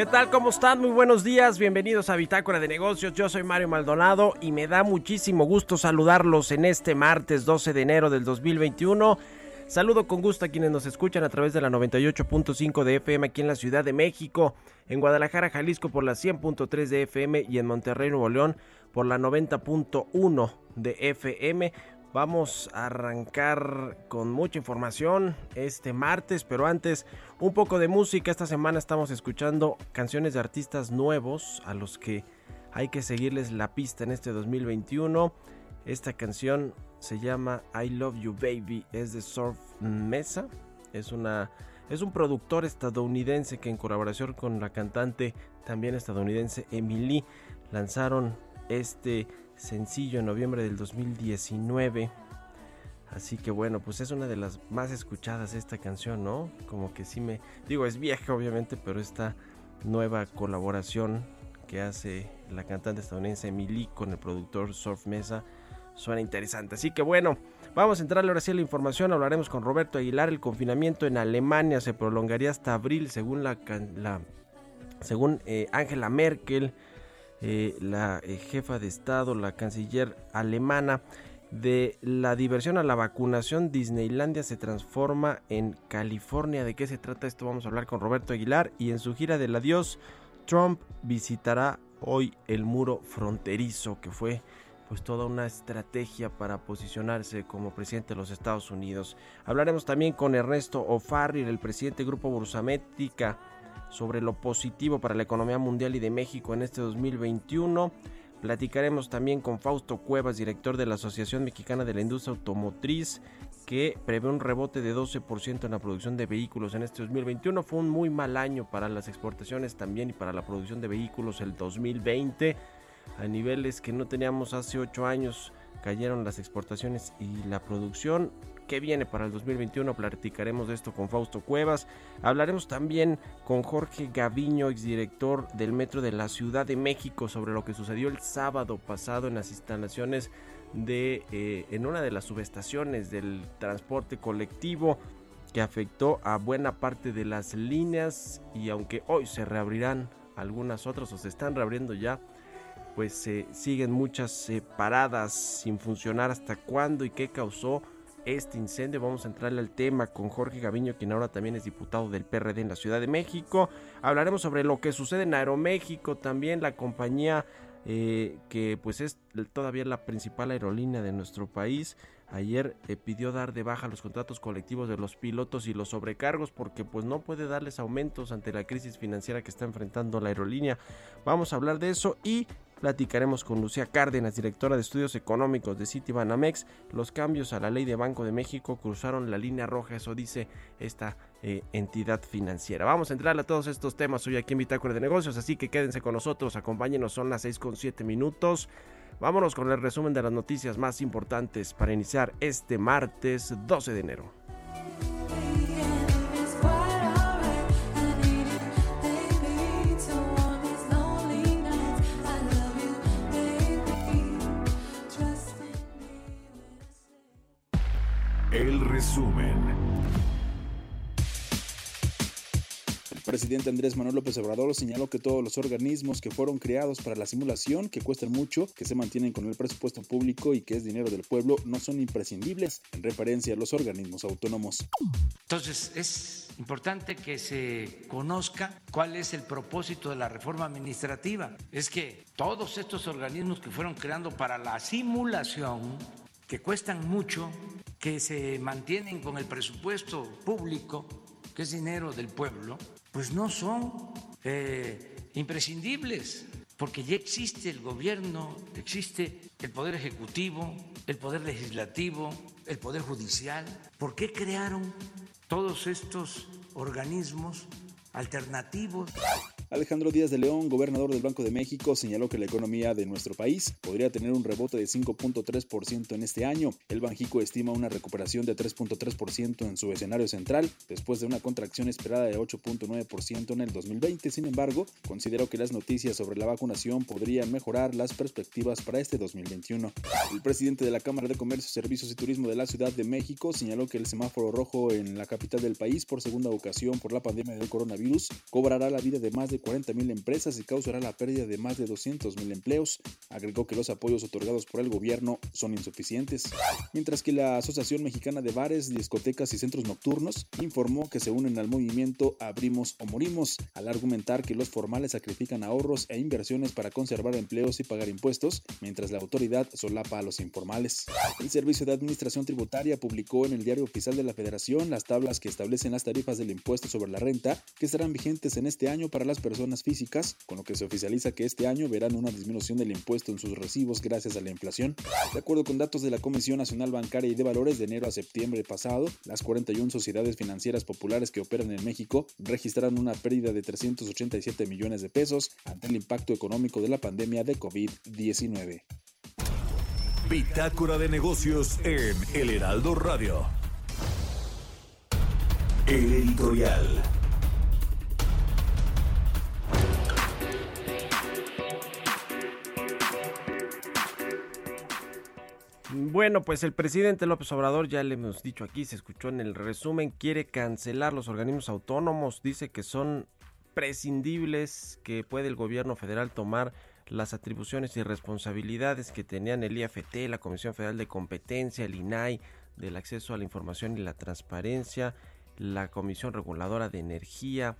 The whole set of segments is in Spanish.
¿Qué tal? ¿Cómo están? Muy buenos días. Bienvenidos a Bitácora de Negocios. Yo soy Mario Maldonado y me da muchísimo gusto saludarlos en este martes 12 de enero del 2021. Saludo con gusto a quienes nos escuchan a través de la 98.5 de FM aquí en la Ciudad de México, en Guadalajara, Jalisco por la 100.3 de FM y en Monterrey, Nuevo León por la 90.1 de FM. Vamos a arrancar con mucha información este martes, pero antes un poco de música. Esta semana estamos escuchando canciones de artistas nuevos a los que hay que seguirles la pista en este 2021. Esta canción se llama I Love You Baby, es de Surf Mesa. Es una es un productor estadounidense que en colaboración con la cantante también estadounidense Emily lanzaron este sencillo en noviembre del 2019. Así que bueno, pues es una de las más escuchadas esta canción, ¿no? Como que sí me... Digo, es vieja obviamente, pero esta nueva colaboración que hace la cantante estadounidense Emily con el productor Surf Mesa suena interesante. Así que bueno, vamos a entrarle ahora sí a la información. Hablaremos con Roberto Aguilar. El confinamiento en Alemania se prolongaría hasta abril, según la, la según eh, Angela Merkel. Eh, la eh, jefa de Estado, la canciller alemana, de la diversión a la vacunación, Disneylandia se transforma en California. ¿De qué se trata esto? Vamos a hablar con Roberto Aguilar. Y en su gira del adiós, Trump visitará hoy el muro fronterizo, que fue pues toda una estrategia para posicionarse como presidente de los Estados Unidos. Hablaremos también con Ernesto O'Farrill, el presidente del Grupo Bursamétrica sobre lo positivo para la economía mundial y de México en este 2021. Platicaremos también con Fausto Cuevas, director de la Asociación Mexicana de la Industria Automotriz, que prevé un rebote de 12% en la producción de vehículos en este 2021. Fue un muy mal año para las exportaciones también y para la producción de vehículos el 2020. A niveles que no teníamos hace 8 años cayeron las exportaciones y la producción qué viene para el 2021. Platicaremos de esto con Fausto Cuevas. Hablaremos también con Jorge Gaviño, exdirector del Metro de la Ciudad de México, sobre lo que sucedió el sábado pasado en las instalaciones de eh, en una de las subestaciones del transporte colectivo que afectó a buena parte de las líneas y aunque hoy se reabrirán algunas otras o se están reabriendo ya, pues se siguen muchas eh, paradas sin funcionar hasta cuándo y qué causó este incendio. Vamos a entrarle al tema con Jorge Gaviño, quien ahora también es diputado del PRD en la Ciudad de México. Hablaremos sobre lo que sucede en Aeroméxico, también la compañía eh, que pues es todavía la principal aerolínea de nuestro país. Ayer eh, pidió dar de baja los contratos colectivos de los pilotos y los sobrecargos porque pues no puede darles aumentos ante la crisis financiera que está enfrentando la aerolínea. Vamos a hablar de eso y Platicaremos con Lucía Cárdenas, directora de estudios económicos de Citibanamex. Los cambios a la ley de Banco de México cruzaron la línea roja, eso dice esta eh, entidad financiera. Vamos a entrarle a todos estos temas hoy aquí en Bitácora de Negocios, así que quédense con nosotros, acompáñenos, son las 6 con 7 minutos. Vámonos con el resumen de las noticias más importantes para iniciar este martes 12 de enero. Resumen. El presidente Andrés Manuel López Obrador señaló que todos los organismos que fueron creados para la simulación, que cuestan mucho, que se mantienen con el presupuesto público y que es dinero del pueblo, no son imprescindibles, en referencia a los organismos autónomos. Entonces, es importante que se conozca cuál es el propósito de la reforma administrativa. Es que todos estos organismos que fueron creando para la simulación, que cuestan mucho, que se mantienen con el presupuesto público, que es dinero del pueblo, pues no son eh, imprescindibles, porque ya existe el gobierno, existe el poder ejecutivo, el poder legislativo, el poder judicial. ¿Por qué crearon todos estos organismos alternativos? Alejandro Díaz de León, gobernador del Banco de México, señaló que la economía de nuestro país podría tener un rebote de 5.3% en este año. El Banjico estima una recuperación de 3.3% en su escenario central, después de una contracción esperada de 8.9% en el 2020. Sin embargo, consideró que las noticias sobre la vacunación podrían mejorar las perspectivas para este 2021. El presidente de la Cámara de Comercio, Servicios y Turismo de la Ciudad de México señaló que el semáforo rojo en la capital del país por segunda ocasión por la pandemia del coronavirus cobrará la vida de más de 40 mil empresas y causará la pérdida de más de 200 mil empleos. Agregó que los apoyos otorgados por el gobierno son insuficientes. Mientras que la Asociación Mexicana de Bares, Discotecas y Centros Nocturnos informó que se unen al movimiento Abrimos o Morimos, al argumentar que los formales sacrifican ahorros e inversiones para conservar empleos y pagar impuestos, mientras la autoridad solapa a los informales. El Servicio de Administración Tributaria publicó en el Diario Oficial de la Federación las tablas que establecen las tarifas del impuesto sobre la renta que estarán vigentes en este año para las personas personas físicas, con lo que se oficializa que este año verán una disminución del impuesto en sus recibos gracias a la inflación. De acuerdo con datos de la Comisión Nacional Bancaria y de Valores de enero a septiembre pasado, las 41 sociedades financieras populares que operan en México registraron una pérdida de 387 millones de pesos ante el impacto económico de la pandemia de COVID-19. Bitácora de negocios en El Heraldo Radio. El editorial. Bueno, pues el presidente López Obrador, ya le hemos dicho aquí, se escuchó en el resumen, quiere cancelar los organismos autónomos, dice que son prescindibles, que puede el gobierno federal tomar las atribuciones y responsabilidades que tenían el IFT, la Comisión Federal de Competencia, el INAI, del acceso a la información y la transparencia, la Comisión Reguladora de Energía,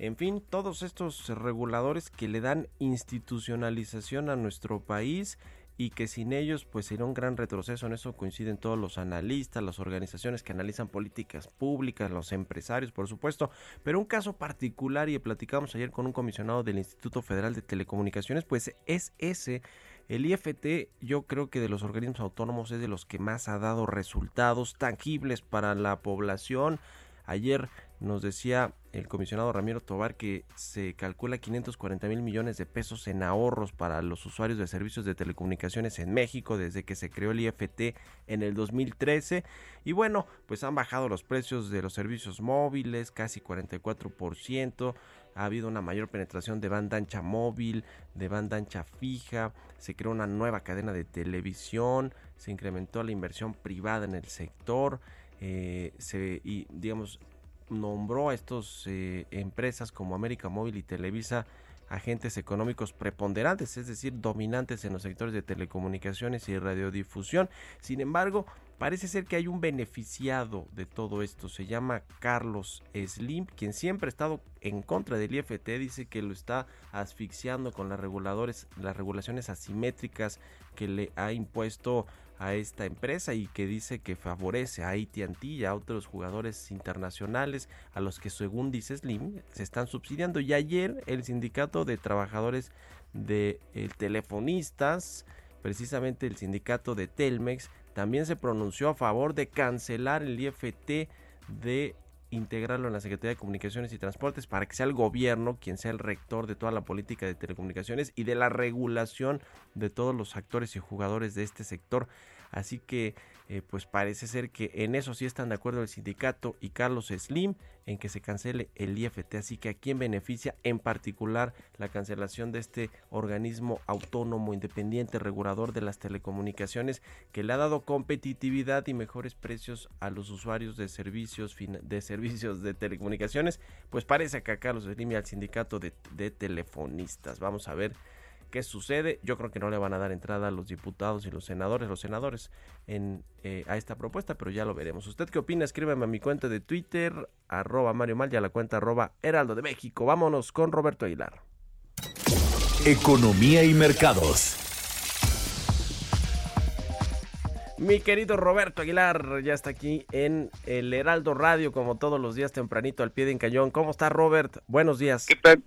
en fin, todos estos reguladores que le dan institucionalización a nuestro país y que sin ellos pues sería un gran retroceso. En eso coinciden todos los analistas, las organizaciones que analizan políticas públicas, los empresarios por supuesto. Pero un caso particular y platicamos ayer con un comisionado del Instituto Federal de Telecomunicaciones pues es ese. El IFT yo creo que de los organismos autónomos es de los que más ha dado resultados tangibles para la población Ayer nos decía el comisionado Ramiro Tobar que se calcula 540 mil millones de pesos en ahorros para los usuarios de servicios de telecomunicaciones en México desde que se creó el IFT en el 2013. Y bueno, pues han bajado los precios de los servicios móviles casi 44%. Ha habido una mayor penetración de banda ancha móvil, de banda ancha fija. Se creó una nueva cadena de televisión. Se incrementó la inversión privada en el sector. Eh, se, y digamos nombró a estas eh, empresas como América Móvil y Televisa agentes económicos preponderantes, es decir, dominantes en los sectores de telecomunicaciones y radiodifusión. Sin embargo, parece ser que hay un beneficiado de todo esto, se llama Carlos Slim, quien siempre ha estado en contra del IFT, dice que lo está asfixiando con las reguladores, las regulaciones asimétricas que le ha impuesto a esta empresa y que dice que favorece a AT&T y a otros jugadores internacionales a los que según dice Slim se están subsidiando. Y ayer el sindicato de trabajadores de telefonistas precisamente el sindicato de Telmex también se pronunció a favor de cancelar el IFT de integrarlo en la Secretaría de Comunicaciones y Transportes para que sea el gobierno quien sea el rector de toda la política de telecomunicaciones y de la regulación de todos los actores y jugadores de este sector. Así que eh, pues parece ser que en eso sí están de acuerdo el sindicato y Carlos Slim en que se cancele el IFT. Así que a quién beneficia en particular la cancelación de este organismo autónomo, independiente, regulador de las telecomunicaciones que le ha dado competitividad y mejores precios a los usuarios de servicios de servicios de telecomunicaciones. Pues parece que a Carlos Slim y al sindicato de, de telefonistas. Vamos a ver qué sucede. Yo creo que no le van a dar entrada a los diputados y los senadores, los senadores, en, eh, a esta propuesta, pero ya lo veremos. ¿Usted qué opina? Escríbeme a mi cuenta de Twitter, arroba Mario Mal y a la cuenta arroba Heraldo de México. Vámonos con Roberto Aguilar. Economía y mercados. Mi querido Roberto Aguilar ya está aquí en el Heraldo Radio, como todos los días tempranito al pie de cañón. ¿Cómo está Robert? Buenos días. ¿Qué tal?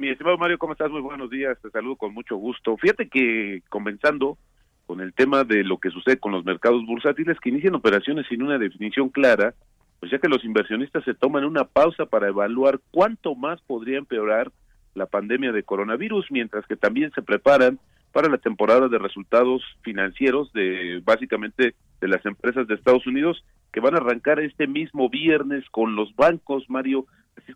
Mi estimado Mario, ¿cómo estás? Muy buenos días, te saludo con mucho gusto. Fíjate que comenzando con el tema de lo que sucede con los mercados bursátiles que inician operaciones sin una definición clara, pues ya que los inversionistas se toman una pausa para evaluar cuánto más podría empeorar la pandemia de coronavirus, mientras que también se preparan para la temporada de resultados financieros de básicamente de las empresas de Estados Unidos que van a arrancar este mismo viernes con los bancos, Mario,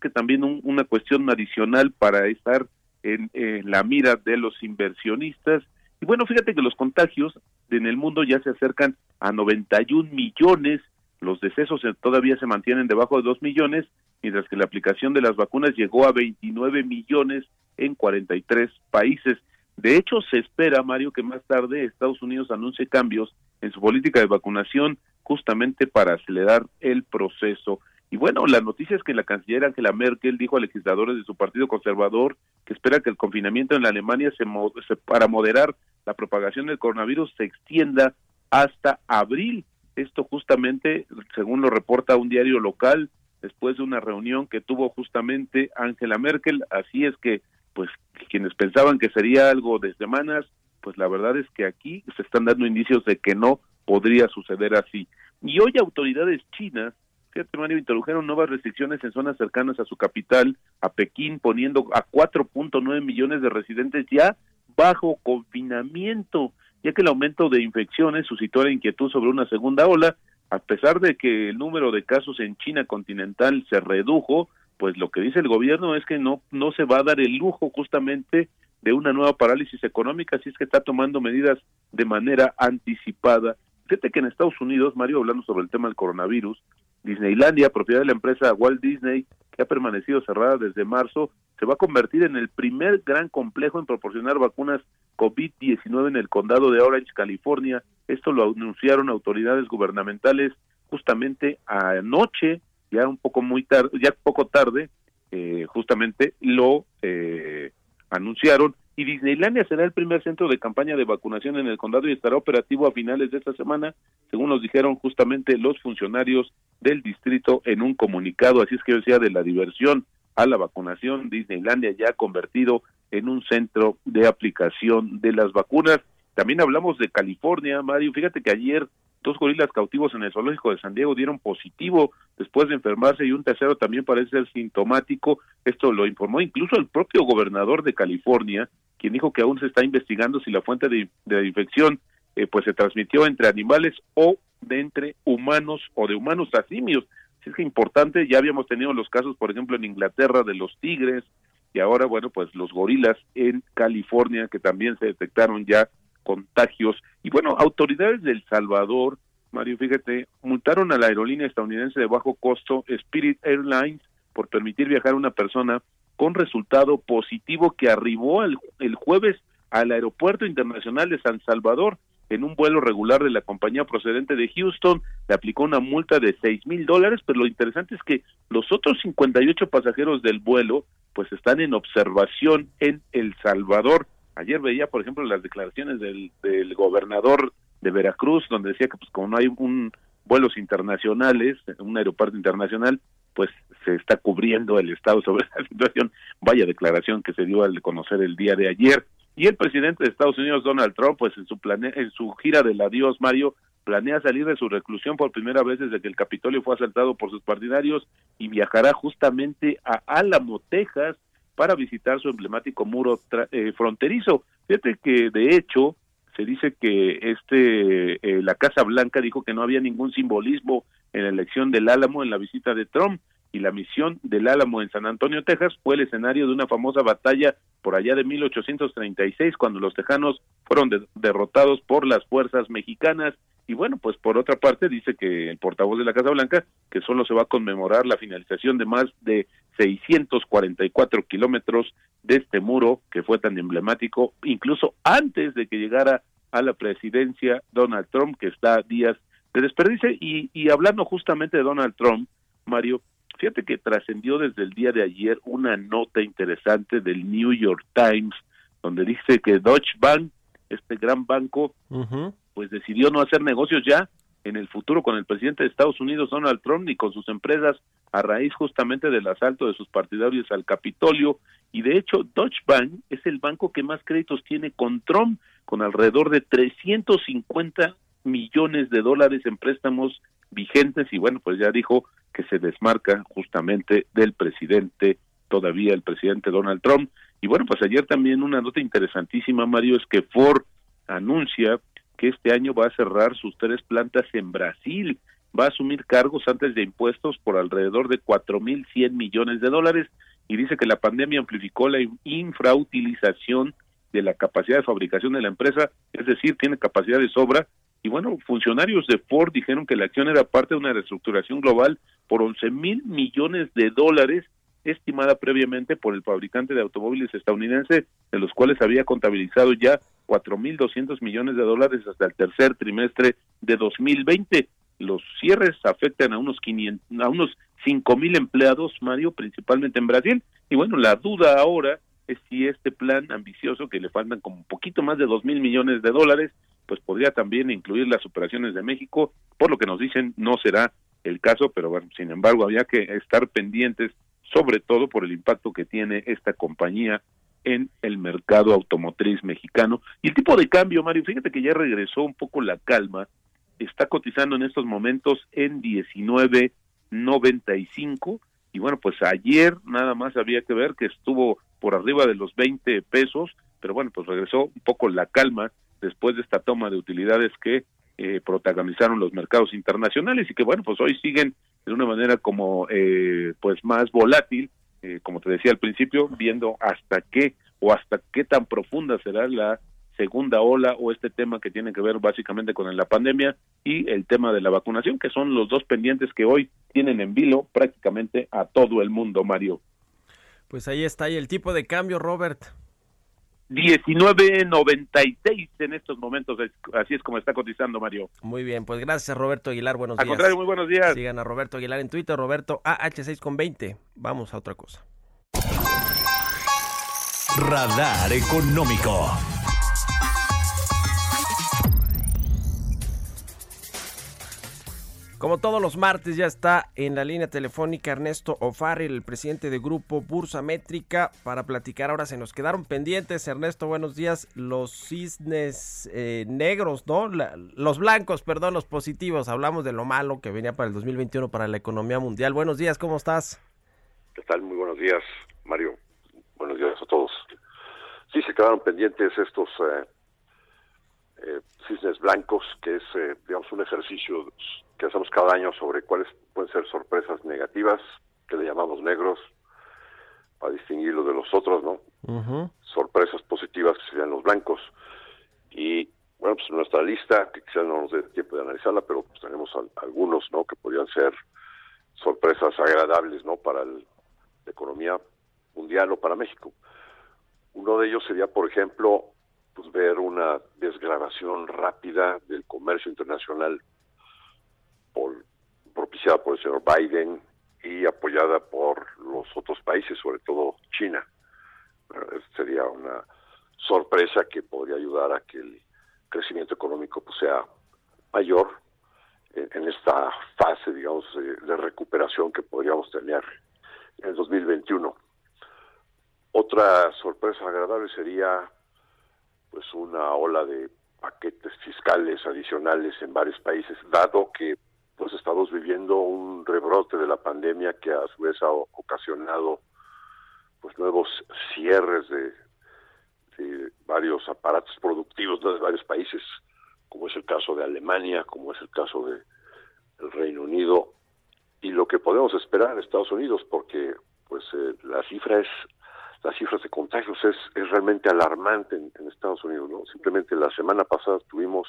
Que también una cuestión adicional para estar en, la mira de los inversionistas. Y bueno, fíjate que los contagios en el mundo ya se acercan a 91 millones, los decesos todavía se mantienen debajo de 2 millones, mientras que la aplicación de las vacunas llegó a 29 millones en 43 países. De hecho, se espera, Mario, que más tarde Estados Unidos anuncie cambios en su política de vacunación justamente para acelerar el proceso. Y bueno, la noticia es que la canciller Angela Merkel dijo a legisladores de su partido conservador que espera que el confinamiento en la Alemania se, para moderar la propagación del coronavirus se extienda hasta abril. Esto justamente, según lo reporta un diario local, después de una reunión que tuvo justamente Angela Merkel. Así es que, pues, quienes pensaban que sería algo de semanas, pues la verdad es que aquí se están dando indicios de que no podría suceder así. Y hoy autoridades chinas fíjate Mario, introdujeron nuevas restricciones en zonas cercanas a su capital, a Pekín, poniendo a 4.9 millones de residentes ya bajo confinamiento, ya que el aumento de infecciones suscitó la inquietud sobre una segunda ola, a pesar de que el número de casos en China continental se redujo, pues lo que dice el gobierno es que no no se va a dar el lujo justamente de una nueva parálisis económica, así es que está tomando medidas de manera anticipada. Fíjate que en Estados Unidos, Mario, hablando sobre el tema del coronavirus, Disneylandia, propiedad de la empresa Walt Disney, que ha permanecido cerrada desde marzo, se va a convertir en el primer gran complejo en proporcionar vacunas COVID-19 en el condado de Orange, California. Esto lo anunciaron autoridades gubernamentales justamente anoche, ya un poco muy tarde, ya poco tarde, eh, justamente lo eh, anunciaron y Disneylandia será el primer centro de campaña de vacunación en el condado y estará operativo a finales de esta semana, según nos dijeron justamente los funcionarios del distrito en un comunicado. Así es que decía de la diversión a la vacunación, Disneylandia ya ha convertido en un centro de aplicación de las vacunas. También hablamos de California, Mario. Fíjate que ayer dos gorilas cautivos en el zoológico de San Diego dieron positivo después de enfermarse y un tercero también parece ser sintomático. Esto lo informó incluso el propio gobernador de California, quien dijo que aún se está investigando si la fuente de, de infección eh, pues se transmitió entre animales o de entre humanos o de humanos a simios. Así es que importante, ya habíamos tenido los casos, por ejemplo, en Inglaterra de los tigres y ahora, bueno, pues los gorilas en California que también se detectaron ya contagios. Y bueno, autoridades del Salvador, Mario, fíjate, multaron a la aerolínea estadounidense de bajo costo Spirit Airlines por permitir viajar a una persona con resultado positivo que arribó el, el jueves al Aeropuerto Internacional de San Salvador en un vuelo regular de la compañía procedente de Houston, le aplicó una multa de seis mil dólares, pero lo interesante es que los otros 58 pasajeros del vuelo pues están en observación en El Salvador. Ayer veía, por ejemplo, las declaraciones del, del gobernador de Veracruz, donde decía que pues como no hay un vuelos internacionales, un aeropuerto internacional, pues se está cubriendo el Estado sobre la situación. Vaya declaración que se dio al conocer el día de ayer. Y el presidente de Estados Unidos, Donald Trump, pues en su, en su gira del adiós, Mario, planea salir de su reclusión por primera vez desde que el Capitolio fue asaltado por sus partidarios y viajará justamente a Álamo, Texas, para visitar su emblemático muro eh, fronterizo. Fíjate que, de hecho, se dice que este eh, la Casa Blanca dijo que no había ningún simbolismo en la elección del Álamo en la visita de Trump y la misión del Álamo en San Antonio, Texas, fue el escenario de una famosa batalla por allá de 1836, cuando los tejanos fueron derrotados por las fuerzas mexicanas. Y bueno, pues por otra parte dice que el portavoz de la Casa Blanca que solo se va a conmemorar la finalización de más de 644 kilómetros de este muro que fue tan emblemático, incluso antes de que llegara a la presidencia Donald Trump, que está a días de desperdice. Y, y hablando justamente de Donald Trump, Mario, Fíjate que trascendió desde el día de ayer una nota interesante del New York Times donde dice que Deutsche Bank, este gran banco, pues decidió no hacer negocios ya en el futuro con el presidente de Estados Unidos Donald Trump ni con sus empresas a raíz justamente del asalto de sus partidarios al Capitolio y de hecho Deutsche Bank es el banco que más créditos tiene con Trump con alrededor de 350 millones de dólares en préstamos vigentes y bueno pues ya dijo que se desmarca justamente del presidente, todavía el presidente Donald Trump. Y bueno, pues ayer también una nota interesantísima, Mario, es que Ford anuncia que este año va a cerrar sus tres plantas en Brasil, va a asumir cargos antes de impuestos por alrededor de 4.100 millones de dólares. Y dice que la pandemia amplificó la infrautilización de la capacidad de fabricación de la empresa, es decir, tiene capacidad de sobra. Y bueno, funcionarios de Ford dijeron que la acción era parte de una reestructuración global por 11 mil millones de dólares estimada previamente por el fabricante de automóviles estadounidense, de los cuales había contabilizado ya 4.200 millones de dólares hasta el tercer trimestre de 2020. Los cierres afectan a unos 500, a unos 5.000 empleados, Mario, principalmente en Brasil. Y bueno, la duda ahora es si este plan ambicioso, que le faltan como un poquito más de 2.000 millones de dólares, pues podría también incluir las operaciones de México, por lo que nos dicen no será el caso, pero bueno, sin embargo había que estar pendientes sobre todo por el impacto que tiene esta compañía en el mercado automotriz mexicano. Y el tipo de cambio, Mario, fíjate que ya regresó un poco la calma, está cotizando en estos momentos en 19.95 y bueno, pues ayer nada más había que ver que estuvo por arriba de los 20 pesos, pero bueno, pues regresó un poco la calma después de esta toma de utilidades que eh, protagonizaron los mercados internacionales y que bueno pues hoy siguen de una manera como eh, pues más volátil eh, como te decía al principio viendo hasta qué o hasta qué tan profunda será la segunda ola o este tema que tiene que ver básicamente con la pandemia y el tema de la vacunación que son los dos pendientes que hoy tienen en vilo prácticamente a todo el mundo Mario. Pues ahí está y el tipo de cambio Robert 19.96 en estos momentos, así es como está cotizando Mario. Muy bien, pues gracias Roberto Aguilar, buenos días. Al contrario, muy buenos días. Sigan a Roberto Aguilar en Twitter, Roberto AH6 con 20. Vamos a otra cosa. Radar económico. Como todos los martes ya está en la línea telefónica Ernesto O'Farrill, el presidente de Grupo Bursa Métrica, para platicar. Ahora se nos quedaron pendientes, Ernesto, buenos días, los cisnes eh, negros, ¿no? los blancos, perdón, los positivos. Hablamos de lo malo que venía para el 2021 para la economía mundial. Buenos días, ¿cómo estás? ¿Qué tal? Muy buenos días, Mario. Buenos días a todos. Sí, se quedaron pendientes estos eh, eh, cisnes blancos, que es, digamos, un ejercicio que hacemos cada año sobre cuáles pueden ser sorpresas negativas, que le llamamos negros, para distinguirlo de los otros, ¿no? Sorpresas positivas que serían los blancos. Y bueno, pues nuestra lista, que quizás no nos dé tiempo de analizarla, pero pues tenemos algunos, ¿no? Que podrían ser sorpresas agradables, ¿no? Para la economía mundial o para México. Uno de ellos sería, por ejemplo, pues ver una desgravación rápida del comercio internacional por, propiciada por el señor Biden y apoyada por los otros países, sobre todo China. sería una sorpresa que podría ayudar a que el crecimiento económico pues, sea mayor en, esta fase, digamos, de recuperación que podríamos tener en el 2021. Otra sorpresa agradable sería pues una ola de paquetes fiscales adicionales en varios países, dado que pues estamos viviendo un rebrote de la pandemia que a su vez ha ocasionado pues nuevos cierres de, varios aparatos productivos de varios países, como es el caso de Alemania, como es el caso de el Reino Unido y lo que podemos esperar en Estados Unidos, porque pues eh, la cifra es las cifras de contagios es, es realmente alarmante en, Estados Unidos, ¿no? Simplemente la semana pasada tuvimos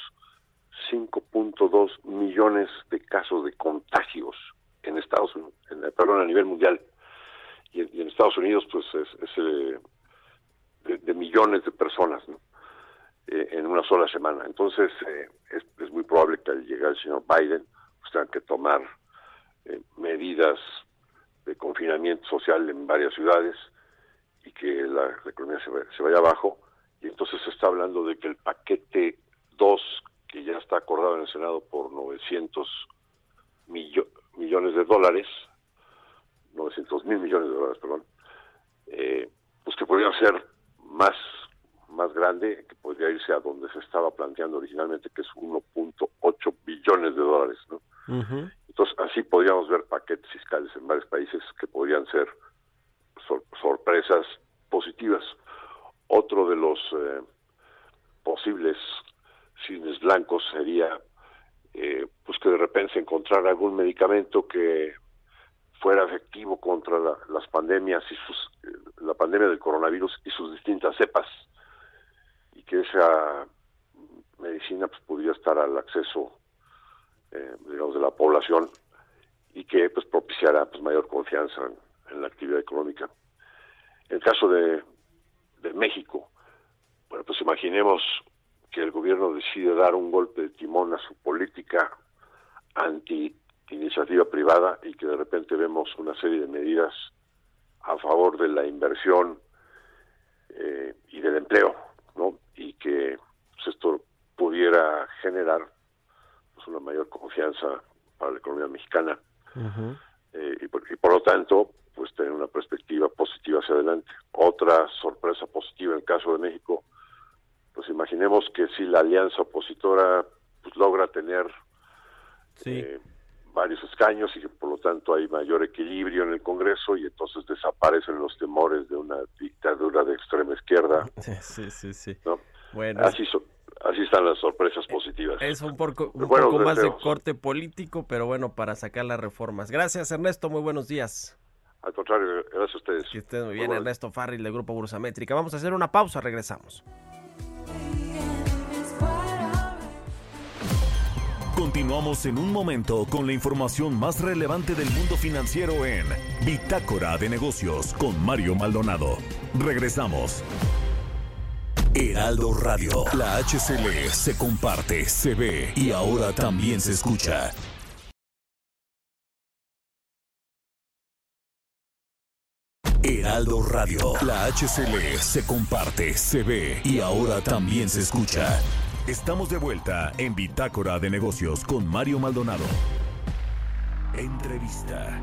5.2 millones de casos de contagios en Estados Unidos, en, perdón, a nivel mundial. Y en, Estados Unidos, pues es, eh, de, millones de personas eh, en una sola semana. Entonces, eh, es, muy probable que al llegar el señor Biden, pues tengan que tomar medidas de confinamiento social en varias ciudades y que la, economía se, se vaya abajo. Y entonces se está hablando de que el paquete 2 que ya está acordado en el Senado por 900 millones de dólares, 900 mil millones de dólares, perdón, eh, pues que podría ser más, más grande, que podría irse a donde se estaba planteando originalmente, que es 1.8 billones de dólares. ¿no? Entonces, así podríamos ver paquetes fiscales en varios países que podrían ser sorpresas positivas. Otro de los eh, posibles cisnes blancos sería eh, pues que de repente se encontrara algún medicamento que fuera efectivo contra las pandemias y sus, la pandemia del coronavirus y sus distintas cepas y que esa medicina pues pudiera estar al acceso eh, digamos de la población y que pues propiciara pues mayor confianza en, la actividad económica. En el caso de, de México bueno pues imaginemos que el gobierno decide dar un golpe de timón a su política anti iniciativa privada y que de repente vemos una serie de medidas a favor de la inversión eh, y del empleo, ¿no? Y que pues, esto pudiera generar pues, una mayor confianza para la economía mexicana. Eh, y, por, y, por, lo tanto, pues tener una perspectiva positiva hacia adelante. Otra sorpresa positiva en el caso de México pues imaginemos que si la alianza opositora pues logra tener eh, varios escaños y que por lo tanto hay mayor equilibrio en el Congreso y entonces desaparecen los temores de una dictadura de extrema izquierda. Sí, sí, sí. Bueno, así, así están las sorpresas positivas. Es un, poco, un poco más de corte político, pero bueno, para sacar las reformas. Gracias, Ernesto. Muy buenos días. Al contrario, gracias a ustedes. Que estén muy bien, Ernesto Farril del Grupo Bursamétrica. Vamos a hacer una pausa, regresamos. Continuamos en un momento con la información más relevante del mundo financiero en Bitácora de Negocios con Mario Maldonado. Regresamos. Heraldo Radio, la HCL se comparte, se ve y ahora también se escucha. Heraldo Radio, la HCL se comparte, se ve y ahora también se escucha. Estamos de vuelta en Bitácora de Negocios con Mario Maldonado. Entrevista.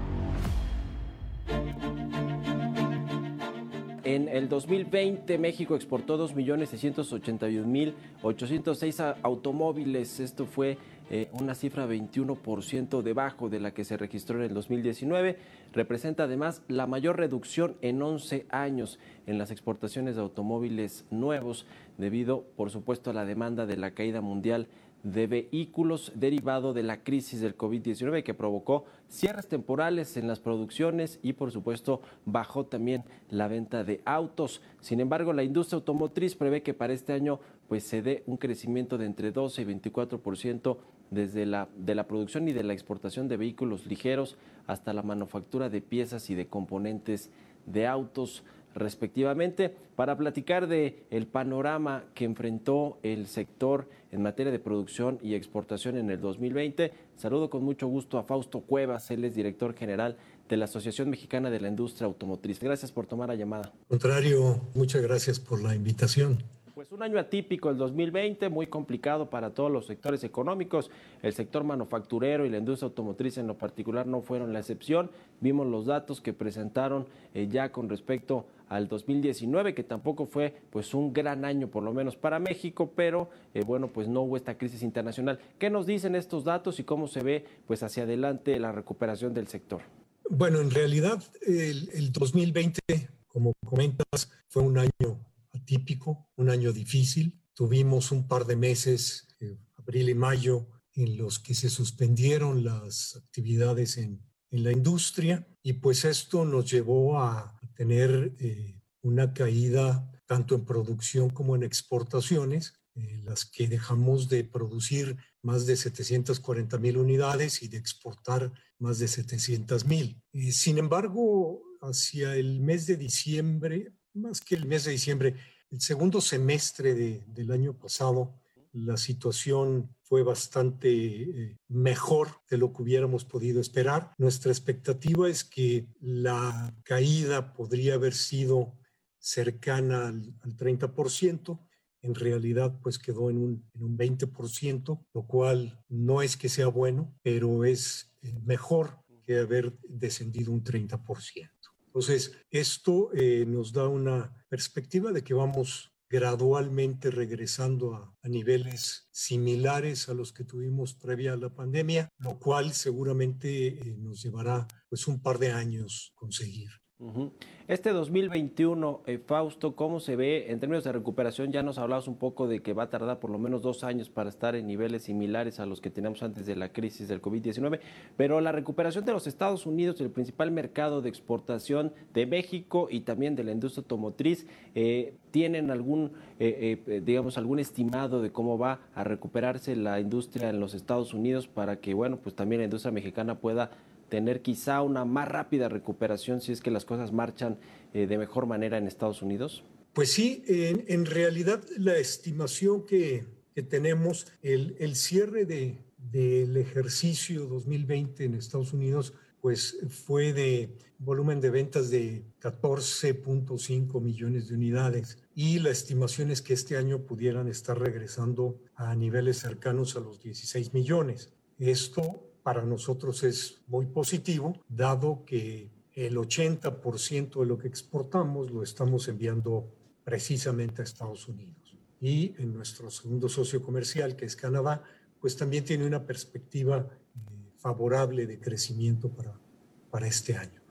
En el 2020 México exportó 2.681.806 automóviles. Esto fue eh, una cifra 21% debajo de la que se registró en el 2019. Representa además la mayor reducción en 11 años en las exportaciones de automóviles nuevos debido, por supuesto, a la demanda de la caída mundial de vehículos derivado de la crisis del COVID-19 que provocó cierres temporales en las producciones y por supuesto bajó también la venta de autos. Sin embargo, la industria automotriz prevé que para este año pues se dé un crecimiento de entre 12 y 24% desde la de la producción y de la exportación de vehículos ligeros hasta la manufactura de piezas y de componentes de autos respectivamente, para platicar de el panorama que enfrentó el sector en materia de producción y exportación en el 2020. Saludo con mucho gusto a Fausto Cuevas, él es director general de la Asociación Mexicana de la Industria Automotriz. Gracias por tomar la llamada. Contrario, muchas gracias por la invitación. Pues un año atípico el 2020, muy complicado para todos los sectores económicos. El sector manufacturero y la industria automotriz en lo particular no fueron la excepción. Vimos los datos que presentaron eh, ya con respecto al 2019, que tampoco fue pues un gran año por lo menos para México, pero eh, bueno, pues no hubo esta crisis internacional. ¿Qué nos dicen estos datos y cómo se ve pues hacia adelante la recuperación del sector? Bueno, en realidad el, el 2020, como comentas, fue un año atípico, un año difícil. Tuvimos un par de meses, eh, abril y mayo, en los que se suspendieron las actividades en, en la industria y pues esto nos llevó a tener eh, una caída tanto en producción como en exportaciones, eh, las que dejamos de producir más de 740 mil unidades y de exportar más de 700 mil. sin embargo, hacia el mes de diciembre, más que el mes de diciembre, el segundo semestre de, del año pasado, la situación fue bastante eh, mejor de lo que hubiéramos podido esperar. Nuestra expectativa es que la caída podría haber sido cercana al, al 30%. En realidad, pues quedó en un, en un 20%, lo cual no es que sea bueno, pero es eh, mejor que haber descendido un 30%. Entonces, esto eh, nos da una perspectiva de que vamos gradualmente regresando a, niveles similares a los que tuvimos previa a la pandemia, lo cual seguramente eh, nos llevará pues un par de años conseguir. Este 2021, eh, Fausto, ¿cómo se ve en términos de recuperación? Ya nos hablabas un poco de que va a tardar por lo menos dos años para estar en niveles similares a los que teníamos antes de la crisis del COVID-19, pero la recuperación de los Estados Unidos, el principal mercado de exportación de México y también de la industria automotriz, eh, ¿tienen algún, eh, eh, digamos, algún estimado de cómo va a recuperarse la industria en los Estados Unidos para que, bueno, pues también la industria mexicana pueda tener quizá una más rápida recuperación si es que las cosas marchan eh, de mejor manera en Estados Unidos? Pues sí, en, en realidad la estimación que, que tenemos, el, el cierre de, del ejercicio 2020 en Estados Unidos, pues fue de volumen de ventas de 14.5 millones de unidades y la estimación es que este año pudieran estar regresando a niveles cercanos a los 16 millones. Esto para nosotros es muy positivo, dado que el 80% de lo que exportamos lo estamos enviando precisamente a Estados Unidos. Y en nuestro segundo socio comercial, que es Canadá, pues también tiene una perspectiva eh, favorable de crecimiento para, para este año.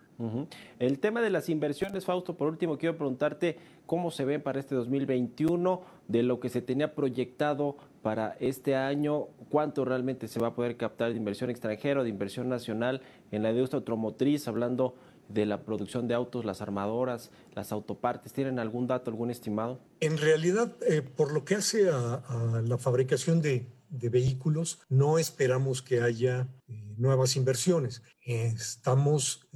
El tema de las inversiones, Fausto, por último quiero preguntarte cómo se ven para este 2021, de lo que se tenía proyectado para este año, cuánto realmente se va a poder captar de inversión extranjera, de inversión nacional en la industria automotriz, hablando de la producción de autos, las armadoras, las autopartes. ¿Tienen algún dato, algún estimado? En realidad, eh, por lo que hace a, la fabricación de, vehículos, no esperamos que haya eh, nuevas inversiones. Eh, estamos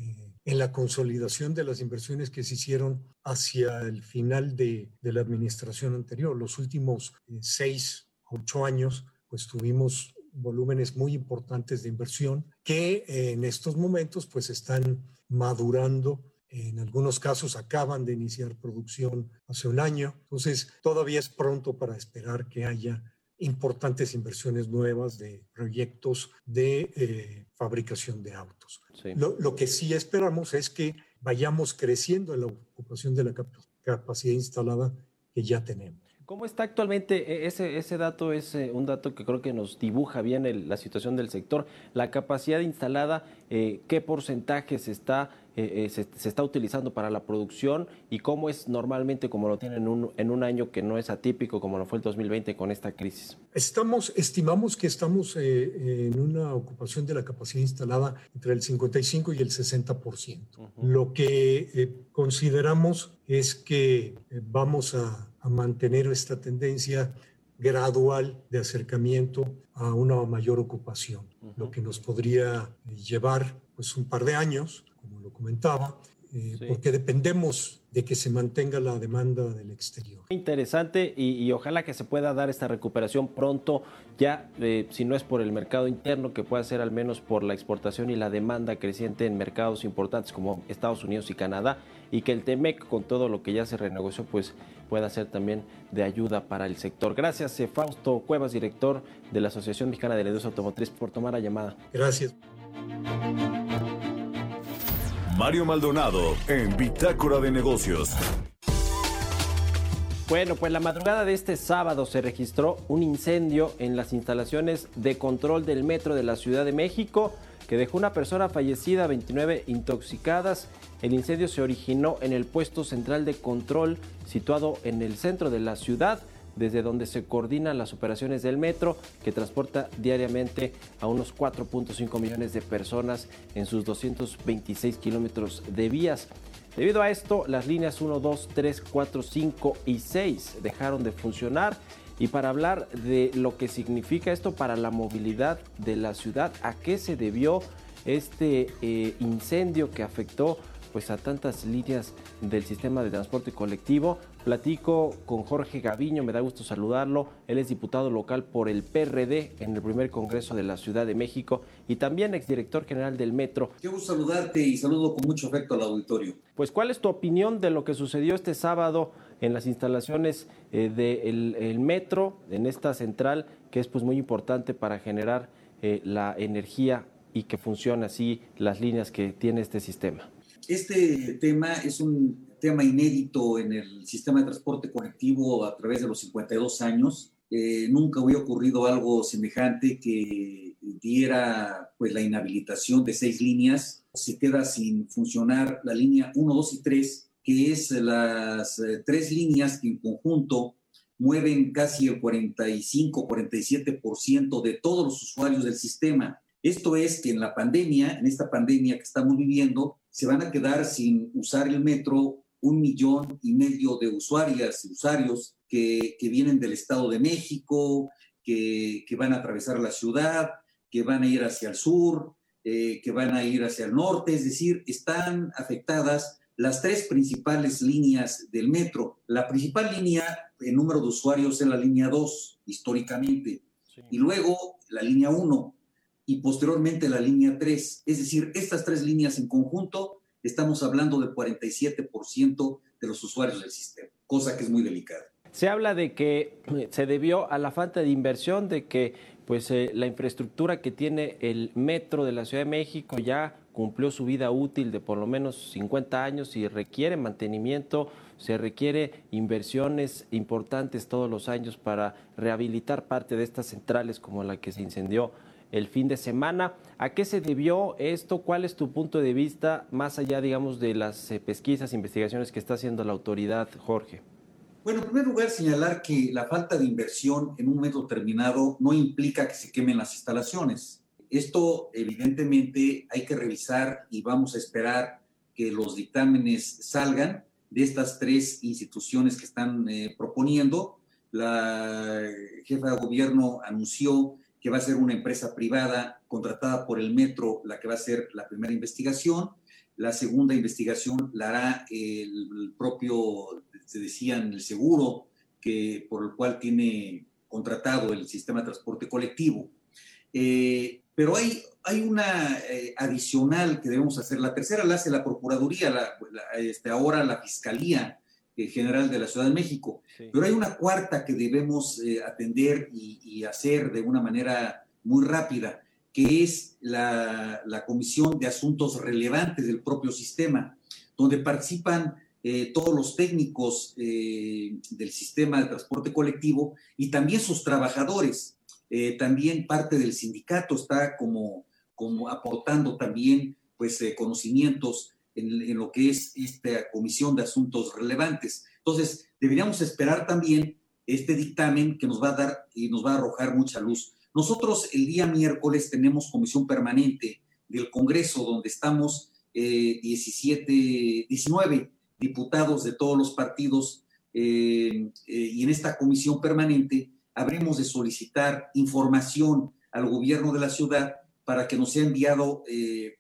en la consolidación de las inversiones que se hicieron hacia el final de, la administración anterior. Los últimos eh, seis, ocho años, pues tuvimos volúmenes muy importantes de inversión que eh, en estos momentos pues están madurando. En algunos casos acaban de iniciar producción hace un año. Entonces todavía es pronto para esperar que haya importantes inversiones nuevas de proyectos de eh, fabricación de autos. Lo, lo, que sí esperamos es que vayamos creciendo en la ocupación de la capacidad instalada que ya tenemos. ¿Cómo está actualmente? E, ese, ese dato es eh, un dato que creo que nos dibuja bien la situación del sector. La capacidad instalada, eh, ¿qué porcentaje se está, eh, se, está utilizando para la producción y cómo es normalmente como lo tienen en un, en un año que no es atípico como lo fue el 2020 con esta crisis? Estamos, estimamos que estamos en una ocupación de la capacidad instalada entre el 55 y el 60%. Lo que consideramos es que vamos a a mantener esta tendencia gradual de acercamiento a una mayor ocupación, lo que nos podría llevar pues un par de años, como lo comentaba, eh, porque dependemos de que se mantenga la demanda del exterior. Interesante y, ojalá que se pueda dar esta recuperación pronto, ya eh, si no es por el mercado interno, que pueda ser al menos por la exportación y la demanda creciente en mercados importantes como Estados Unidos y Canadá, y que el TEMEC con todo lo que ya se renegoció pues pueda ser también de ayuda para el sector. Gracias eh, Fausto Cuevas, director de la Asociación Mexicana de la Industria Automotriz, por tomar la llamada. Gracias. Mario Maldonado en Bitácora de Negocios. Bueno, pues la madrugada de este sábado se registró un incendio en las instalaciones de control del metro de la Ciudad de México que dejó una persona fallecida, 29 intoxicadas. El incendio se originó en el puesto central de control situado en el centro de la ciudad desde donde se coordinan las operaciones del metro, que transporta diariamente a unos 4.5 millones de personas en sus 226 kilómetros de vías. Debido a esto, las líneas 1, 2, 3, 4, 5 y 6 dejaron de funcionar. Y para hablar de lo que significa esto para la movilidad de la ciudad, a qué se debió este eh, incendio que afectó pues a tantas líneas del sistema de transporte colectivo. Platico con Jorge Gaviño, me da gusto saludarlo. Él es diputado local por el PRD en el primer Congreso de la Ciudad de México y también exdirector general del Metro. Qué gusto saludarte y saludo con mucho afecto al auditorio. Pues, ¿cuál es tu opinión de lo que sucedió este sábado en las instalaciones eh, del Metro, en esta central, que es pues muy importante para generar eh, la energía y que funcione así las líneas que tiene este sistema? Este tema es un tema inédito en el sistema de transporte colectivo a través de los 52 años. Eh, nunca había ocurrido algo semejante que diera pues, la inhabilitación de seis líneas. Se queda sin funcionar la línea 1, 2 y 3, que es las eh, tres líneas que en conjunto mueven casi el 45-47% de todos los usuarios del sistema. Esto es que en la pandemia, en esta pandemia que estamos viviendo, se van a quedar sin usar el metro un millón y medio de usuarias y usuarios que, vienen del Estado de México, que, van a atravesar la ciudad, que van a ir hacia el sur, eh, que van a ir hacia el norte, es decir, están afectadas las tres principales líneas del metro. La principal línea en número de usuarios es la línea 2, históricamente, y luego la línea 1, y posteriormente la línea 3. Es decir, estas tres líneas en conjunto, estamos hablando del 47% de los usuarios del sistema, cosa que es muy delicada. Se habla de que eh, se debió a la falta de inversión, de que pues eh, la infraestructura que tiene el metro de la Ciudad de México ya cumplió su vida útil de por lo menos 50 años y requiere mantenimiento, se requiere inversiones importantes todos los años para rehabilitar parte de estas centrales como la que se incendió el fin de semana. ¿A qué se debió esto? ¿Cuál es tu punto de vista más allá, digamos, de las eh, pesquisas, investigaciones que está haciendo la autoridad, Jorge? Bueno, en primer lugar, señalar que la falta de inversión en un momento determinado no implica que se quemen las instalaciones. Esto, evidentemente, hay que revisar y vamos a esperar que los dictámenes salgan de estas tres instituciones que están eh, proponiendo. La jefa de gobierno anunció que va a ser una empresa privada contratada por el metro la que va a hacer la primera investigación. La segunda investigación la hará el propio, se decían, el seguro que, por el cual tiene contratado el sistema de transporte colectivo. Eh, pero hay, hay una eh, adicional que debemos hacer. La tercera la hace la Procuraduría, este, ahora la Fiscalía eh, general de la Ciudad de México. Pero hay una cuarta que debemos eh, atender y, hacer de una manera muy rápida, que es la, Comisión de Asuntos Relevantes del propio sistema, donde participan eh, todos los técnicos del sistema de transporte colectivo y también sus trabajadores. También parte del sindicato está como, como aportando también pues, conocimientos en, lo que es esta comisión de asuntos relevantes. Entonces, deberíamos esperar también este dictamen que nos va a dar y nos va a arrojar mucha luz. Nosotros el día miércoles tenemos comisión permanente del Congreso donde estamos 17, eh, 19 diputados de todos los partidos eh, eh, y en esta comisión permanente habremos de solicitar información al gobierno de la ciudad para que nos sea enviado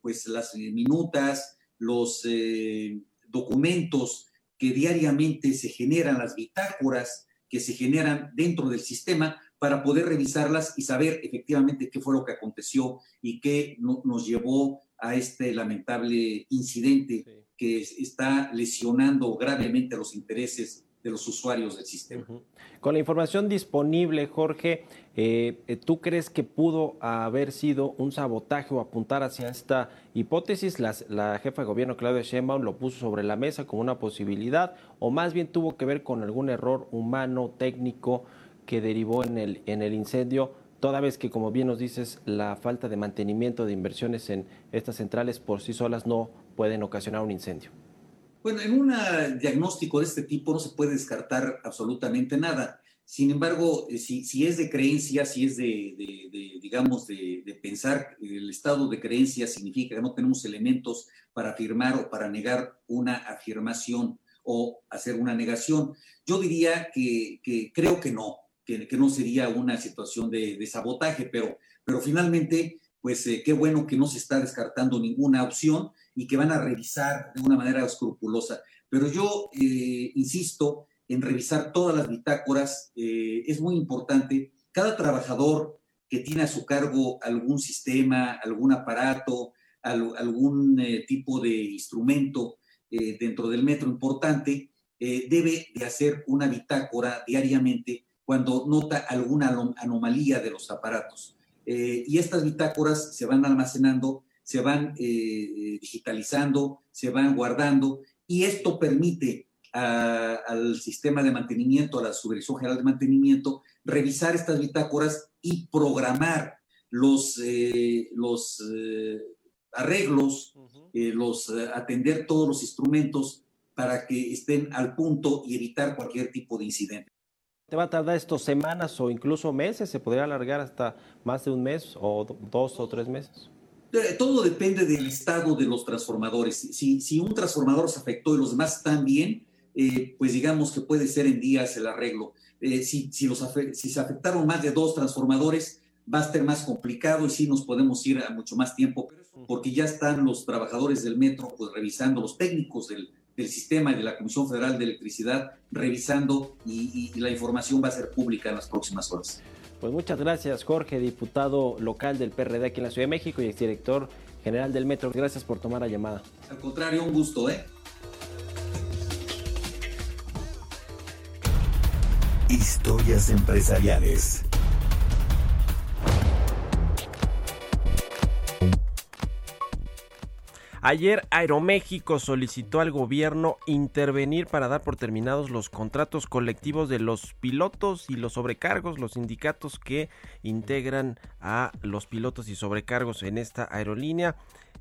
pues las minutas, los eh, documentos que diariamente se generan, las bitácoras que se generan dentro del sistema para poder revisarlas y saber efectivamente qué fue lo que aconteció y qué nos llevó a este lamentable incidente que está lesionando gravemente los intereses de los usuarios del sistema. Con la información disponible, Jorge, eh, eh, ¿tú crees que pudo haber sido un sabotaje o apuntar hacia esta hipótesis? la jefa de gobierno, Claudia Sheinbaum, lo puso sobre la mesa como una posibilidad, o más bien tuvo que ver con algún error humano, técnico, que derivó en el, en el incendio, toda vez que, como bien nos dices, la falta de mantenimiento de inversiones en estas centrales por sí solas no pueden ocasionar un incendio. Bueno, en un diagnóstico de este tipo no se puede descartar absolutamente nada. Sin embargo, eh, si, es de creencia, si es de, digamos, de, pensar, el estado de creencia significa que no tenemos elementos para afirmar o para negar una afirmación o hacer una negación. Yo diría que, creo que no, que, no sería una situación de, sabotaje, pero, pero finalmente, pues eh, qué bueno que no se está descartando ninguna opción y que van a revisar de una manera escrupulosa. Pero yo eh, insisto en revisar todas las bitácoras, eh, es muy importante. Cada trabajador que tiene a su cargo algún sistema, algún aparato, algún eh, tipo de instrumento dentro del metro importante, debe de hacer una bitácora diariamente cuando nota alguna anomalía de los aparatos. y estas bitácoras se van almacenando se van eh, digitalizando, se van guardando y esto permite al sistema de mantenimiento, a la Subdirección General de Mantenimiento, revisar estas bitácoras y programar los, eh, los eh, arreglos, los atender todos los instrumentos para que estén al punto y evitar cualquier tipo de incidente. ¿Te va a tardar estos semanas o incluso meses? ¿Se podría alargar hasta más de un mes o dos o tres meses? Todo depende del estado de los transformadores. Si, un transformador se afectó y los demás están bien, eh, pues digamos que puede ser en días el arreglo. Eh, si, se afectaron más de dos transformadores, va a ser más complicado y sí nos podemos ir a mucho más tiempo, porque ya están los trabajadores del metro pues, revisando, los técnicos del sistema y de la Comisión Federal de Electricidad revisando y la información va a ser pública en las próximas horas. Pues muchas gracias, Jorge, diputado local del PRD aquí en la Ciudad de México y exdirector general del Metro. Gracias por tomar la llamada. Al contrario, un gusto, ¿eh? Historias empresariales. Ayer Aeroméxico solicitó al gobierno intervenir para dar por terminados los contratos colectivos de los pilotos y los sobrecargos, los sindicatos que integran a los pilotos y sobrecargos en esta aerolínea.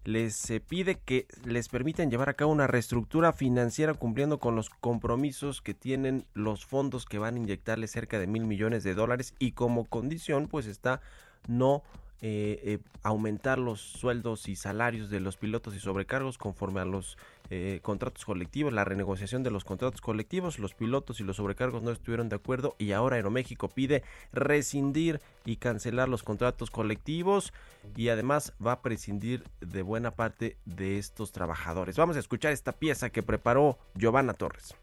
Les pide que les permitan llevar a cabo una reestructura financiera cumpliendo con los compromisos que tienen los fondos que van a inyectarle cerca de mil millones de dólares y como condición pues está no eh, eh, aumentar los sueldos y salarios de los pilotos y sobrecargos conforme a los eh, contratos colectivos, la renegociación de los contratos colectivos, los pilotos y los sobrecargos no estuvieron de acuerdo y ahora Aeroméxico pide rescindir y cancelar los contratos colectivos y además va a prescindir de buena parte de estos trabajadores. Vamos a escuchar esta pieza que preparó Giovanna Torres.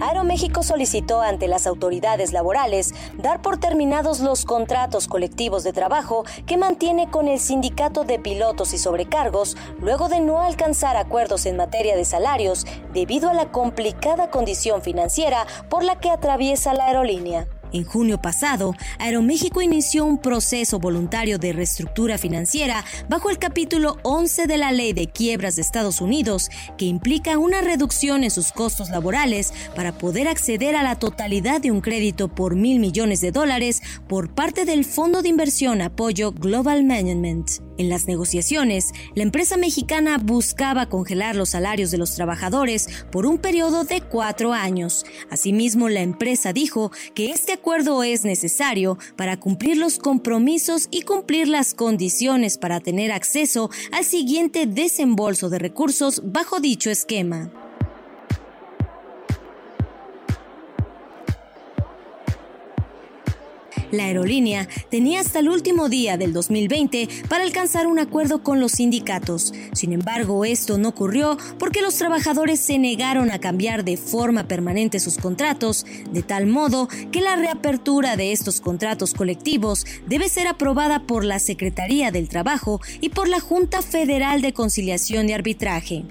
Aeroméxico solicitó ante las autoridades laborales dar por terminados los contratos colectivos de trabajo que mantiene con el sindicato de pilotos y sobrecargos luego de no alcanzar acuerdos en materia de salarios debido a la complicada condición financiera por la que atraviesa la aerolínea. En junio pasado, Aeroméxico inició un proceso voluntario de reestructura financiera bajo el capítulo 11 de la Ley de Quiebras de Estados Unidos, que implica una reducción en sus costos laborales para poder acceder a la totalidad de un crédito por mil millones de dólares por parte del Fondo de Inversión Apoyo Global Management. En las negociaciones, la empresa mexicana buscaba congelar los salarios de los trabajadores por un periodo de cuatro años. Asimismo, la empresa dijo que este acuerdo es necesario para cumplir los compromisos y cumplir las condiciones para tener acceso al siguiente desembolso de recursos bajo dicho esquema. La aerolínea tenía hasta el último día del 2020 para alcanzar un acuerdo con los sindicatos. Sin embargo, esto no ocurrió porque los trabajadores se negaron a cambiar de forma permanente sus contratos, de tal modo que la reapertura de estos contratos colectivos debe ser aprobada por la Secretaría del Trabajo y por la Junta Federal de Conciliación y Arbitraje.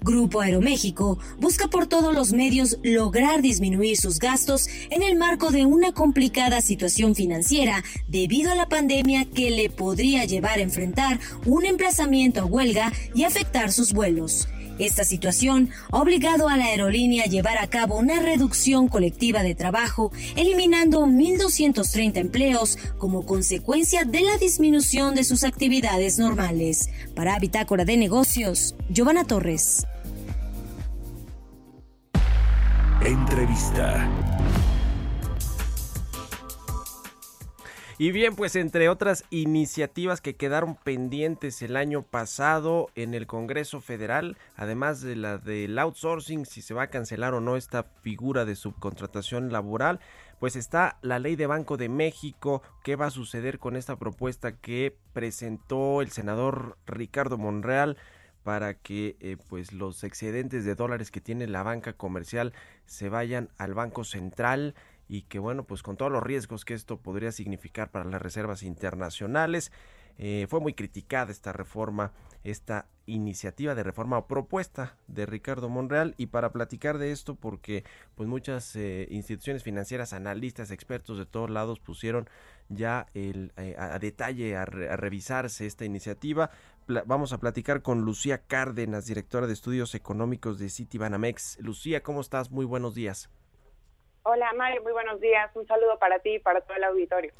Grupo Aeroméxico busca por todos los medios lograr disminuir sus gastos en el marco de una complicada situación financiera debido a la pandemia que le podría llevar a enfrentar un emplazamiento a huelga y afectar sus vuelos. Esta situación ha obligado a la aerolínea a llevar a cabo una reducción colectiva de trabajo, eliminando 1.230 empleos como consecuencia de la disminución de sus actividades normales. Para Bitácora de Negocios, Giovanna Torres. Entrevista. Y bien, pues entre otras iniciativas que quedaron pendientes el año pasado en el Congreso Federal, además de la del outsourcing, si se va a cancelar o no esta figura de subcontratación laboral, pues está la ley de Banco de México. ¿Qué va a suceder con esta propuesta que presentó el senador Ricardo Monreal? para que eh, pues los excedentes de dólares que tiene la banca comercial se vayan al Banco Central y que bueno, pues con todos los riesgos que esto podría significar para las reservas internacionales, eh, fue muy criticada esta reforma, esta iniciativa de reforma o propuesta de Ricardo Monreal y para platicar de esto porque pues muchas eh, instituciones financieras, analistas, expertos de todos lados pusieron ya el, eh, a, detalle a, revisarse esta iniciativa. vamos a platicar con Lucía Cárdenas, directora de estudios económicos de Citibanamex. Lucía, ¿cómo estás? Muy buenos días. Hola Mario, muy buenos días. Un saludo para ti y para todo el auditorio.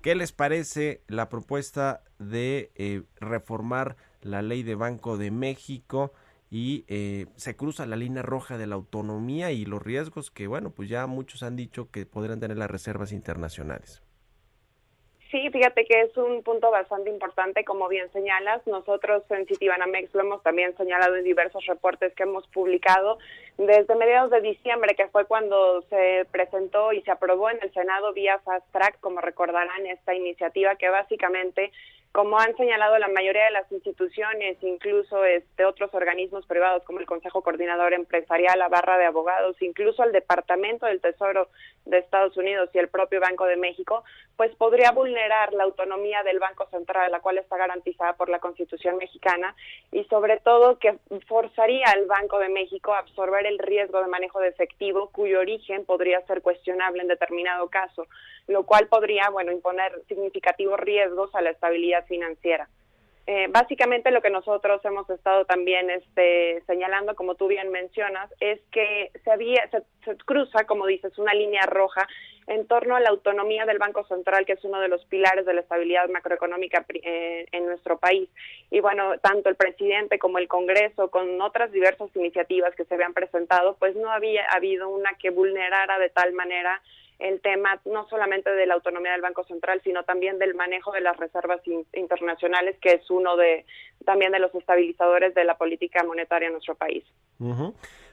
¿Qué les parece la propuesta de eh, reformar la ley de Banco de México? y eh, se cruza la línea roja de la autonomía y los riesgos que, bueno, pues ya muchos han dicho que podrían tener las reservas internacionales. Sí, fíjate que es un punto bastante importante, como bien señalas. Nosotros en Citibanamex lo hemos también señalado en diversos reportes que hemos publicado desde mediados de diciembre, que fue cuando se presentó y se aprobó en el Senado vía Fast Track, como recordarán, esta iniciativa que básicamente como han señalado la mayoría de las instituciones, incluso este, otros organismos privados como el Consejo Coordinador Empresarial, la barra de abogados, incluso el Departamento del Tesoro de Estados Unidos y el propio Banco de México, pues podría vulnerar la autonomía del Banco Central, la cual está garantizada por la Constitución mexicana, y sobre todo que forzaría al Banco de México a absorber el riesgo de manejo de efectivo, cuyo origen podría ser cuestionable en determinado caso, lo cual podría, bueno, imponer significativos riesgos a la estabilidad financiera. Eh, básicamente lo que nosotros hemos estado también este, señalando, como tú bien mencionas, es que se, había, se, cruza, como dices, una línea roja en torno a la autonomía del Banco Central, que es uno de los pilares de la estabilidad macroeconómica eh, en nuestro país. Y bueno, tanto el presidente como el Congreso, con otras diversas iniciativas que se habían presentado, pues no había habido una que vulnerara de tal manera el tema no solamente de la autonomía del Banco Central, sino también del manejo de las reservas internacionales, que es uno de también de los estabilizadores de la política monetaria en nuestro país.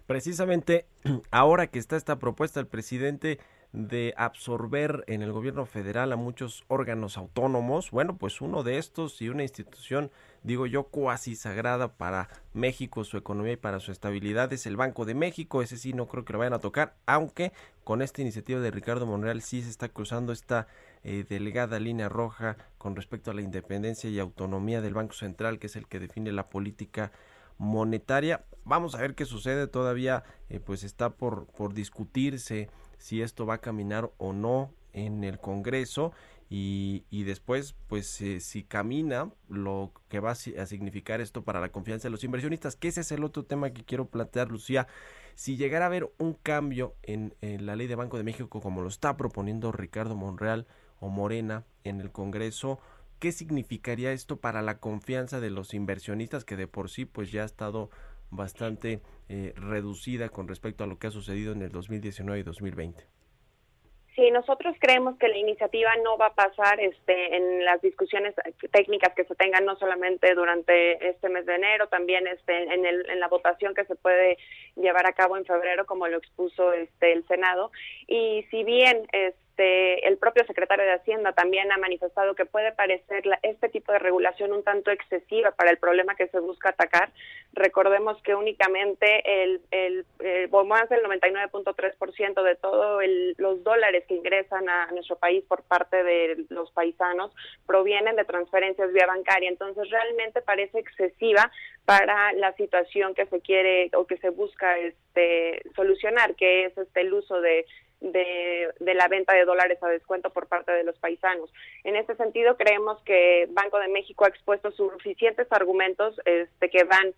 Precisamente ahora que está esta propuesta, el presidente de absorber en el gobierno federal a muchos órganos autónomos. Bueno, pues uno de estos y una institución, digo yo, cuasi sagrada para México, su economía y para su estabilidad es el Banco de México. Ese sí no creo que lo vayan a tocar, aunque con esta iniciativa de Ricardo Monreal sí se está cruzando esta eh, delegada línea roja con respecto a la independencia y autonomía del Banco Central, que es el que define la política monetaria. Vamos a ver qué sucede, todavía eh, pues está por, por discutirse si esto va a caminar o no en el Congreso y, y después pues eh, si camina lo que va a significar esto para la confianza de los inversionistas, que ese es el otro tema que quiero plantear Lucía, si llegara a haber un cambio en, en la ley de Banco de México como lo está proponiendo Ricardo Monreal, o Morena en el Congreso, ¿qué significaría esto para la confianza de los inversionistas que de por sí pues ya ha estado bastante eh, reducida con respecto a lo que ha sucedido en el 2019 y 2020? Sí, nosotros creemos que la iniciativa no va a pasar este, en las discusiones técnicas que se tengan no solamente durante este mes de enero, también este, en, el, en la votación que se puede llevar a cabo en febrero, como lo expuso este, el Senado. Y si bien este, este, el propio secretario de Hacienda también ha manifestado que puede parecer este tipo de regulación un tanto excesiva para el problema que se busca atacar. Recordemos que únicamente el, el, el más del 99.3% de todos los dólares que ingresan a, nuestro país por parte de los paisanos provienen de transferencias vía bancaria. Entonces, realmente parece excesiva para la situación que se quiere o que se busca este, solucionar, que es este, el uso de de, la venta de dólares a descuento por parte de los paisanos. En este sentido, creemos que Banco de México ha expuesto suficientes argumentos este, que van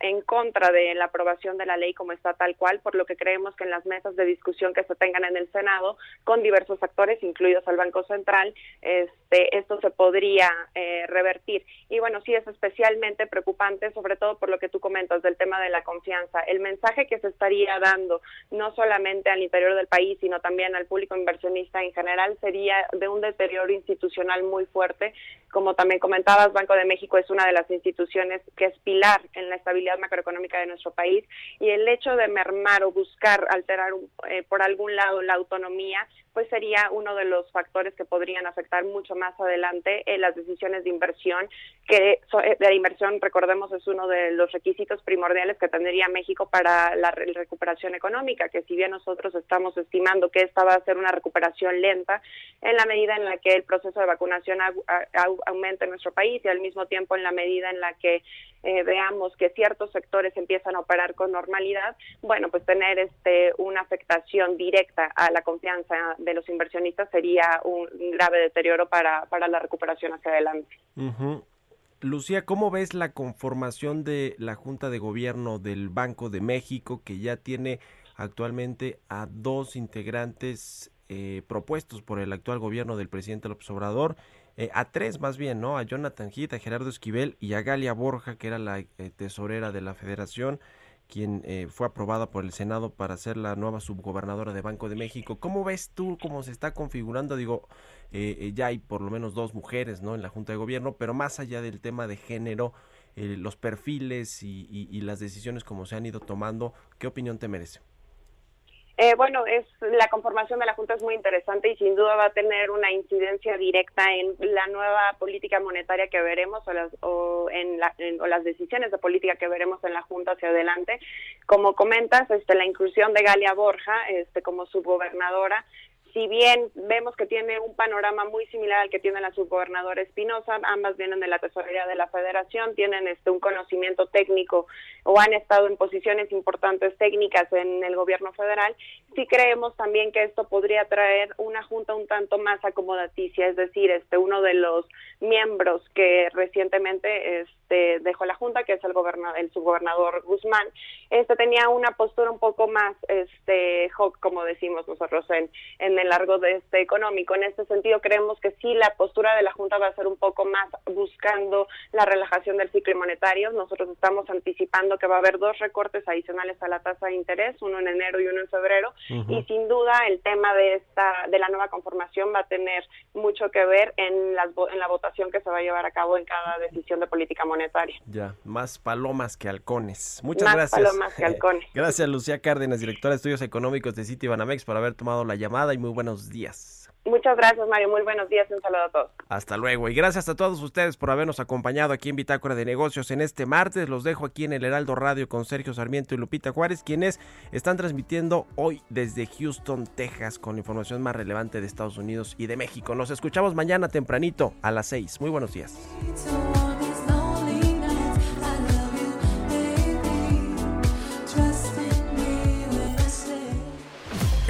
en contra de la aprobación de la ley como está tal cual, por lo que creemos que en las mesas de discusión que se tengan en el Senado con diversos actores, incluidos al Banco Central, este, esto se podría eh, revertir. Y bueno, sí es especialmente preocupante, sobre todo por lo que tú comentas del tema de la confianza. El mensaje que se estaría dando no solamente al interior del país, sino también al público inversionista en general, sería de un deterioro institucional muy fuerte. Como también comentabas, Banco de México es una de las instituciones que es pilar en la estabilidad macroeconómica de nuestro país y el hecho de mermar o buscar alterar eh, por algún lado la autonomía pues sería uno de los factores que podrían afectar mucho más adelante las decisiones de inversión, que eh, de inversión, recordemos, es uno de los requisitos primordiales que tendría México para la recuperación económica, que si bien nosotros estamos estimando que esta va a ser una recuperación lenta, en la medida en la que el proceso de vacunación aumente en nuestro país y al mismo tiempo en la medida en la que eh, veamos que ciertos sectores empiezan a operar con normalidad, bueno, pues tener este una afectación directa a la confianza de los inversionistas sería un grave deterioro para, para la recuperación hacia adelante. Lucía, ¿cómo ves la conformación de la Junta de Gobierno del Banco de México que ya tiene actualmente a dos integrantes eh, propuestos por el actual gobierno del presidente López Obrador? Eh, a tres más bien, ¿no? A Jonathan Heath, a Gerardo Esquivel y a Galia Borja, que era la eh, tesorera de la federación quien eh, fue aprobada por el Senado para ser la nueva subgobernadora de Banco de México. ¿Cómo ves tú cómo se está configurando? Digo, eh, eh, ya hay por lo menos dos mujeres ¿no? en la Junta de Gobierno, pero más allá del tema de género, los perfiles y, las decisiones como se han ido tomando, ¿qué opinión te merece? Eh, bueno, es la conformación de la Junta es muy interesante y sin duda va a tener una incidencia directa en la nueva política monetaria que veremos o las, o en, la, o las decisiones de política que veremos en la Junta hacia adelante. Como comentas, este, la inclusión de Galia Borja este, como subgobernadora si bien vemos que tiene un panorama muy similar al que tiene la subgobernadora Espinosa, ambas vienen de la tesorería de la Federación, tienen este un conocimiento técnico o han estado en posiciones importantes técnicas en el gobierno federal, sí creemos también que esto podría traer una junta un tanto más acomodaticia, es decir, este uno de los miembros que recientemente este dejó la junta, que es el gobernador, el subgobernador Guzmán, este tenía una postura un poco más este como decimos nosotros en en el el largo de este económico. En este sentido, creemos que sí, la postura de la Junta va a ser un poco más buscando la relajación del ciclo monetario. Nosotros estamos anticipando que va a haber dos recortes adicionales a la tasa de interés, uno en enero y uno en febrero, y sin duda el tema de esta de la nueva conformación va a tener mucho que ver en, las, en la votación que se va a llevar a cabo en cada decisión de política monetaria. Ya, más palomas que halcones. Muchas más gracias. Palomas que halcones. gracias, Lucía Cárdenas, directora de Estudios Económicos de Citibanamex, por haber tomado la llamada y muy buenos días. Muchas gracias, Mario. Muy buenos días. Un saludo a todos. Hasta luego. Y gracias a todos ustedes por habernos acompañado aquí en Bitácora de Negocios en este martes. Los dejo aquí en el Heraldo Radio con Sergio Sarmiento y Lupita Juárez, quienes están transmitiendo hoy desde Houston, Texas, con la información más relevante de Estados Unidos y de México. Nos escuchamos mañana tempranito a las 6. Muy buenos días.